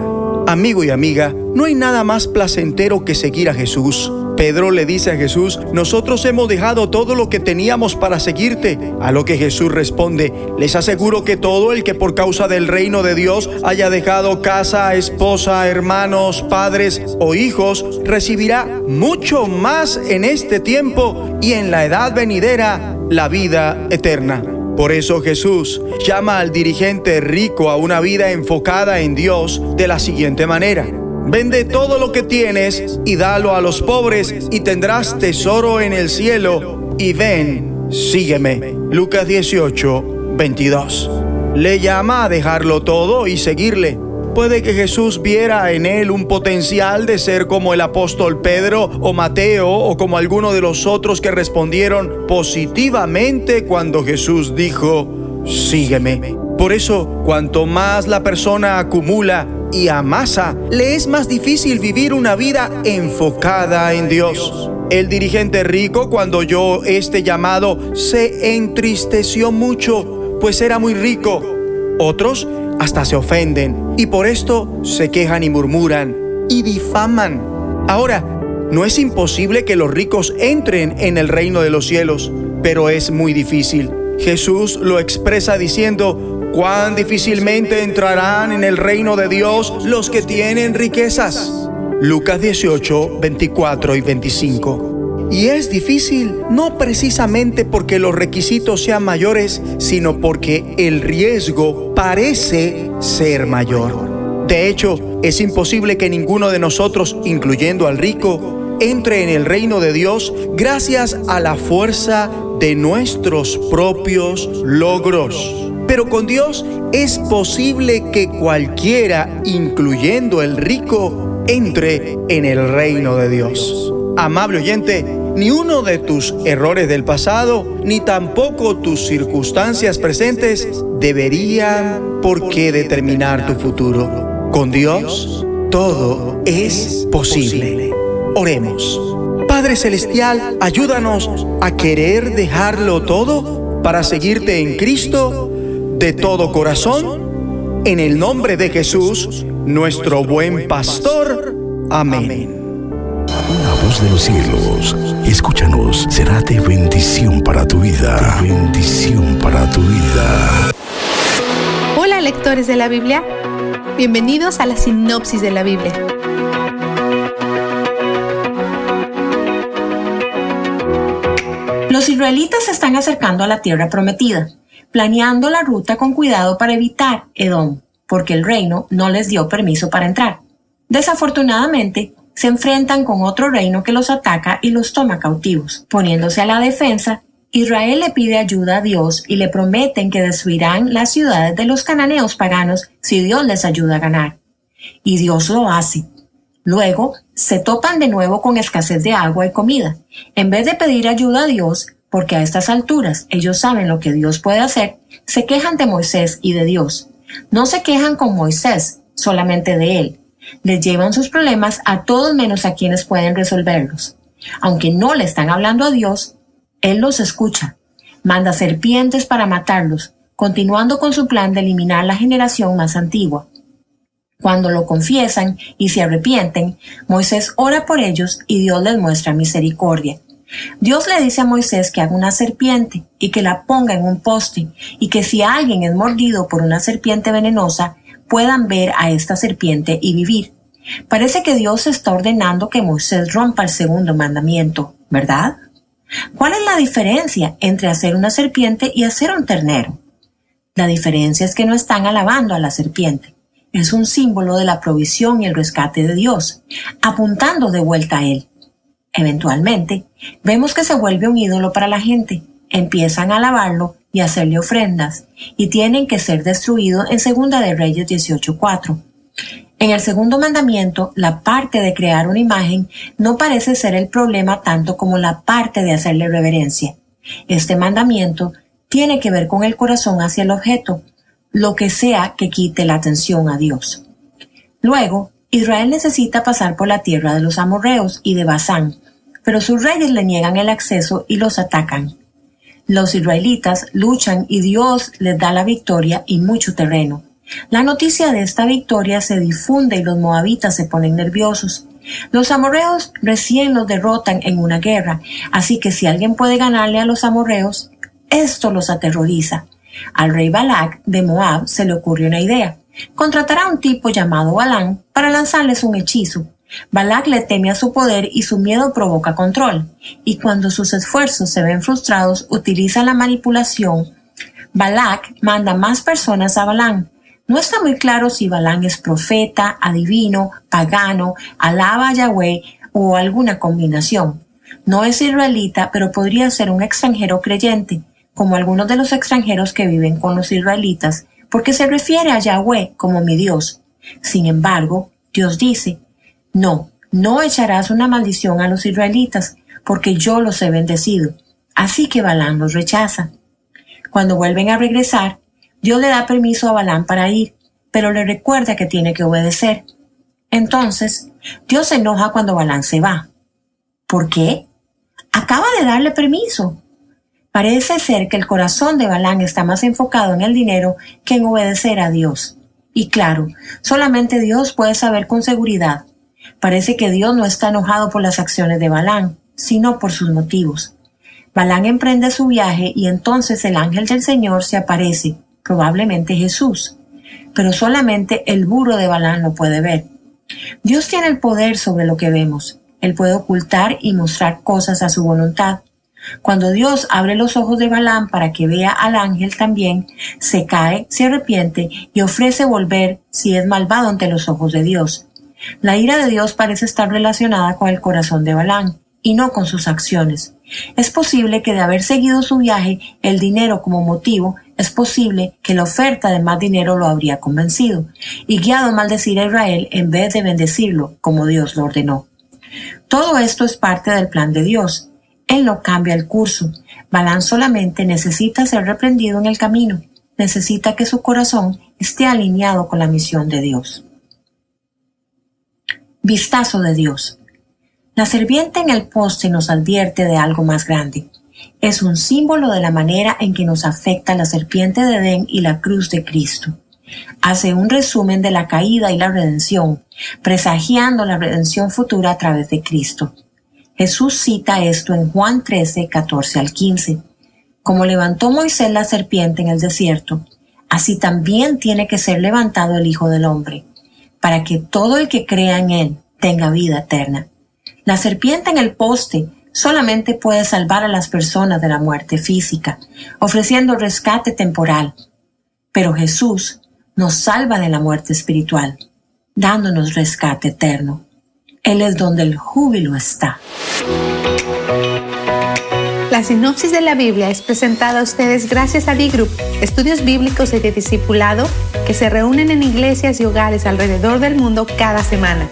Amigo y amiga, no hay nada más placentero que seguir a Jesús. Pedro le dice a Jesús, nosotros hemos dejado todo lo que teníamos para seguirte. A lo que Jesús responde, les aseguro que todo el que por causa del reino de Dios haya dejado casa, esposa, hermanos, padres o hijos, recibirá mucho más en este tiempo y en la edad venidera la vida eterna. Por eso Jesús llama al dirigente rico a una vida enfocada en Dios de la siguiente manera. Vende todo lo que tienes y dalo a los pobres y tendrás tesoro en el cielo. Y ven, sígueme. Lucas 18, 22. Le llama a dejarlo todo y seguirle. Puede que Jesús viera en él un potencial de ser como el apóstol Pedro o Mateo o como alguno de los otros que respondieron positivamente cuando Jesús dijo, sígueme. Por eso, cuanto más la persona acumula y amasa, le es más difícil vivir una vida enfocada en Dios. El dirigente rico, cuando oyó este llamado, se entristeció mucho, pues era muy rico. Otros hasta se ofenden y por esto se quejan y murmuran y difaman. Ahora, no es imposible que los ricos entren en el reino de los cielos, pero es muy difícil. Jesús lo expresa diciendo, cuán difícilmente entrarán en el reino de Dios los que tienen riquezas. Lucas 18, 24 y 25. Y es difícil no precisamente porque los requisitos sean mayores, sino porque el riesgo parece ser mayor. De hecho, es imposible que ninguno de nosotros, incluyendo al rico, entre en el reino de Dios gracias a la fuerza de nuestros propios logros. Pero con Dios es posible que cualquiera, incluyendo el rico, entre en el reino de Dios. Amable oyente, ni uno de tus errores del pasado, ni tampoco tus circunstancias presentes deberían por qué determinar tu futuro. Con Dios, todo es posible. Oremos. Padre Celestial, ayúdanos a querer dejarlo todo para seguirte en Cristo de todo corazón. En el nombre de Jesús, nuestro buen pastor. Amén. Una voz de los cielos, escúchanos, será de bendición para tu vida. De bendición para tu vida. Hola lectores de la Biblia, bienvenidos a la sinopsis de la Biblia. Los israelitas se están acercando a la tierra prometida, planeando la ruta con cuidado para evitar Edom, porque el reino no les dio permiso para entrar. Desafortunadamente, se enfrentan con otro reino que los ataca y los toma cautivos. Poniéndose a la defensa, Israel le pide ayuda a Dios y le prometen que destruirán las ciudades de los cananeos paganos si Dios les ayuda a ganar. Y Dios lo hace. Luego, se topan de nuevo con escasez de agua y comida. En vez de pedir ayuda a Dios, porque a estas alturas ellos saben lo que Dios puede hacer, se quejan de Moisés y de Dios. No se quejan con Moisés, solamente de él. Les llevan sus problemas a todos menos a quienes pueden resolverlos. Aunque no le están hablando a Dios, Él los escucha. Manda serpientes para matarlos, continuando con su plan de eliminar la generación más antigua. Cuando lo confiesan y se arrepienten, Moisés ora por ellos y Dios les muestra misericordia. Dios le dice a Moisés que haga una serpiente y que la ponga en un poste y que si alguien es mordido por una serpiente venenosa, puedan ver a esta serpiente y vivir. Parece que Dios está ordenando que Moisés rompa el segundo mandamiento, ¿verdad? ¿Cuál es la diferencia entre hacer una serpiente y hacer un ternero? La diferencia es que no están alabando a la serpiente. Es un símbolo de la provisión y el rescate de Dios, apuntando de vuelta a Él. Eventualmente, vemos que se vuelve un ídolo para la gente. Empiezan a alabarlo y hacerle ofrendas, y tienen que ser destruidos en Segunda de Reyes 18.4. En el segundo mandamiento, la parte de crear una imagen no parece ser el problema tanto como la parte de hacerle reverencia. Este mandamiento tiene que ver con el corazón hacia el objeto, lo que sea que quite la atención a Dios. Luego, Israel necesita pasar por la tierra de los amorreos y de Basán, pero sus reyes le niegan el acceso y los atacan. Los israelitas luchan y Dios les da la victoria y mucho terreno. La noticia de esta victoria se difunde y los moabitas se ponen nerviosos. Los amorreos recién los derrotan en una guerra, así que si alguien puede ganarle a los amorreos, esto los aterroriza. Al rey Balak de Moab se le ocurrió una idea. Contratará a un tipo llamado Balán para lanzarles un hechizo. Balak le teme a su poder y su miedo provoca control. Y cuando sus esfuerzos se ven frustrados, utiliza la manipulación. Balak manda más personas a Balán, no está muy claro si Balán es profeta, adivino, pagano, alaba a Yahweh o alguna combinación. No es israelita, pero podría ser un extranjero creyente, como algunos de los extranjeros que viven con los israelitas, porque se refiere a Yahweh como mi Dios. Sin embargo, Dios dice, no, no echarás una maldición a los israelitas, porque yo los he bendecido. Así que Balán los rechaza. Cuando vuelven a regresar, Dios le da permiso a Balán para ir, pero le recuerda que tiene que obedecer. Entonces, Dios se enoja cuando Balán se va. ¿Por qué? Acaba de darle permiso. Parece ser que el corazón de Balán está más enfocado en el dinero que en obedecer a Dios. Y claro, solamente Dios puede saber con seguridad. Parece que Dios no está enojado por las acciones de Balán, sino por sus motivos. Balán emprende su viaje y entonces el ángel del Señor se aparece probablemente Jesús, pero solamente el burro de Balán lo puede ver. Dios tiene el poder sobre lo que vemos. Él puede ocultar y mostrar cosas a su voluntad. Cuando Dios abre los ojos de Balán para que vea al ángel también, se cae, se arrepiente y ofrece volver si es malvado ante los ojos de Dios. La ira de Dios parece estar relacionada con el corazón de Balán y no con sus acciones. Es posible que de haber seguido su viaje, el dinero como motivo, es posible que la oferta de más dinero lo habría convencido y guiado a maldecir a Israel en vez de bendecirlo como Dios lo ordenó. Todo esto es parte del plan de Dios. Él no cambia el curso. Balán solamente necesita ser reprendido en el camino. Necesita que su corazón esté alineado con la misión de Dios. Vistazo de Dios. La serpiente en el poste nos advierte de algo más grande es un símbolo de la manera en que nos afecta la serpiente de Edén y la cruz de Cristo. Hace un resumen de la caída y la redención, presagiando la redención futura a través de Cristo. Jesús cita esto en Juan 13, 14 al 15. Como levantó Moisés la serpiente en el desierto, así también tiene que ser levantado el Hijo del Hombre, para que todo el que crea en él tenga vida eterna. La serpiente en el poste solamente puede salvar a las personas de la muerte física, ofreciendo rescate temporal. Pero Jesús nos salva de la muerte espiritual, dándonos rescate eterno. Él es donde el júbilo está. La sinopsis de la Biblia es presentada a ustedes gracias a D-Group, estudios bíblicos y de discipulado que se reúnen en iglesias y hogares alrededor del mundo cada semana.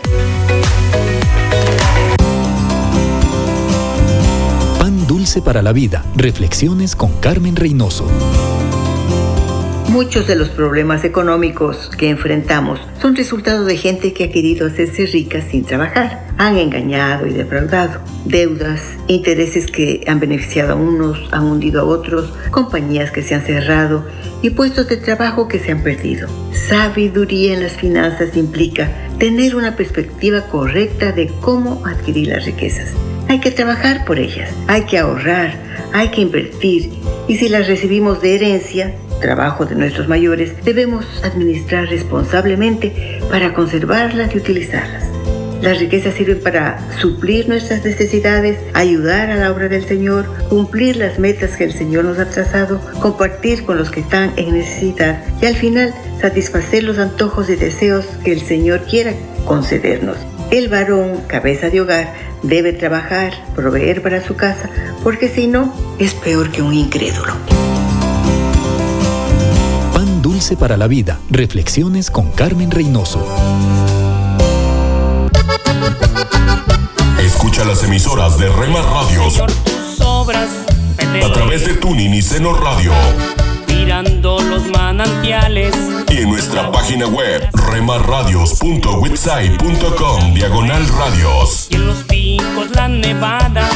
Dulce para la Vida. Reflexiones con Carmen Reynoso. Muchos de los problemas económicos que enfrentamos son resultado de gente que ha querido hacerse rica sin trabajar. Han engañado y defraudado. Deudas, intereses que han beneficiado a unos, han hundido a otros, compañías que se han cerrado y puestos de trabajo que se han perdido. Sabiduría en las finanzas implica tener una perspectiva correcta de cómo adquirir las riquezas. Hay que trabajar por ellas, hay que ahorrar, hay que invertir y si las recibimos de herencia, trabajo de nuestros mayores, debemos administrar responsablemente para conservarlas y utilizarlas. Las riquezas sirven para suplir nuestras necesidades, ayudar a la obra del Señor, cumplir las metas que el Señor nos ha trazado, compartir con los que están en necesidad y al final satisfacer los antojos y deseos que el Señor quiera concedernos. El varón, cabeza de hogar, debe trabajar, proveer para su casa, porque si no, es peor que un incrédulo. Dulce para la vida. Reflexiones con Carmen Reynoso. Escucha las emisoras de Rema Radios a través de Tuning y Seno Radio mirando los manantiales y en nuestra página web remarradios.witsai.com diagonal radios. y en los picos la nevada,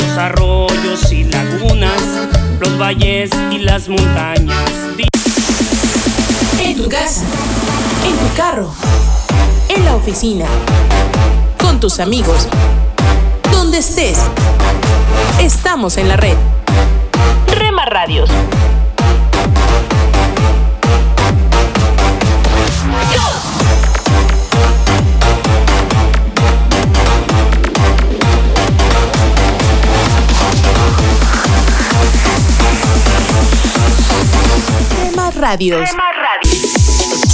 los arroyos y lagunas, los valles y las montañas. En tu casa, en tu carro, en la oficina, con tus amigos, donde estés. Estamos en la red. Rema Radios. Rema Radios.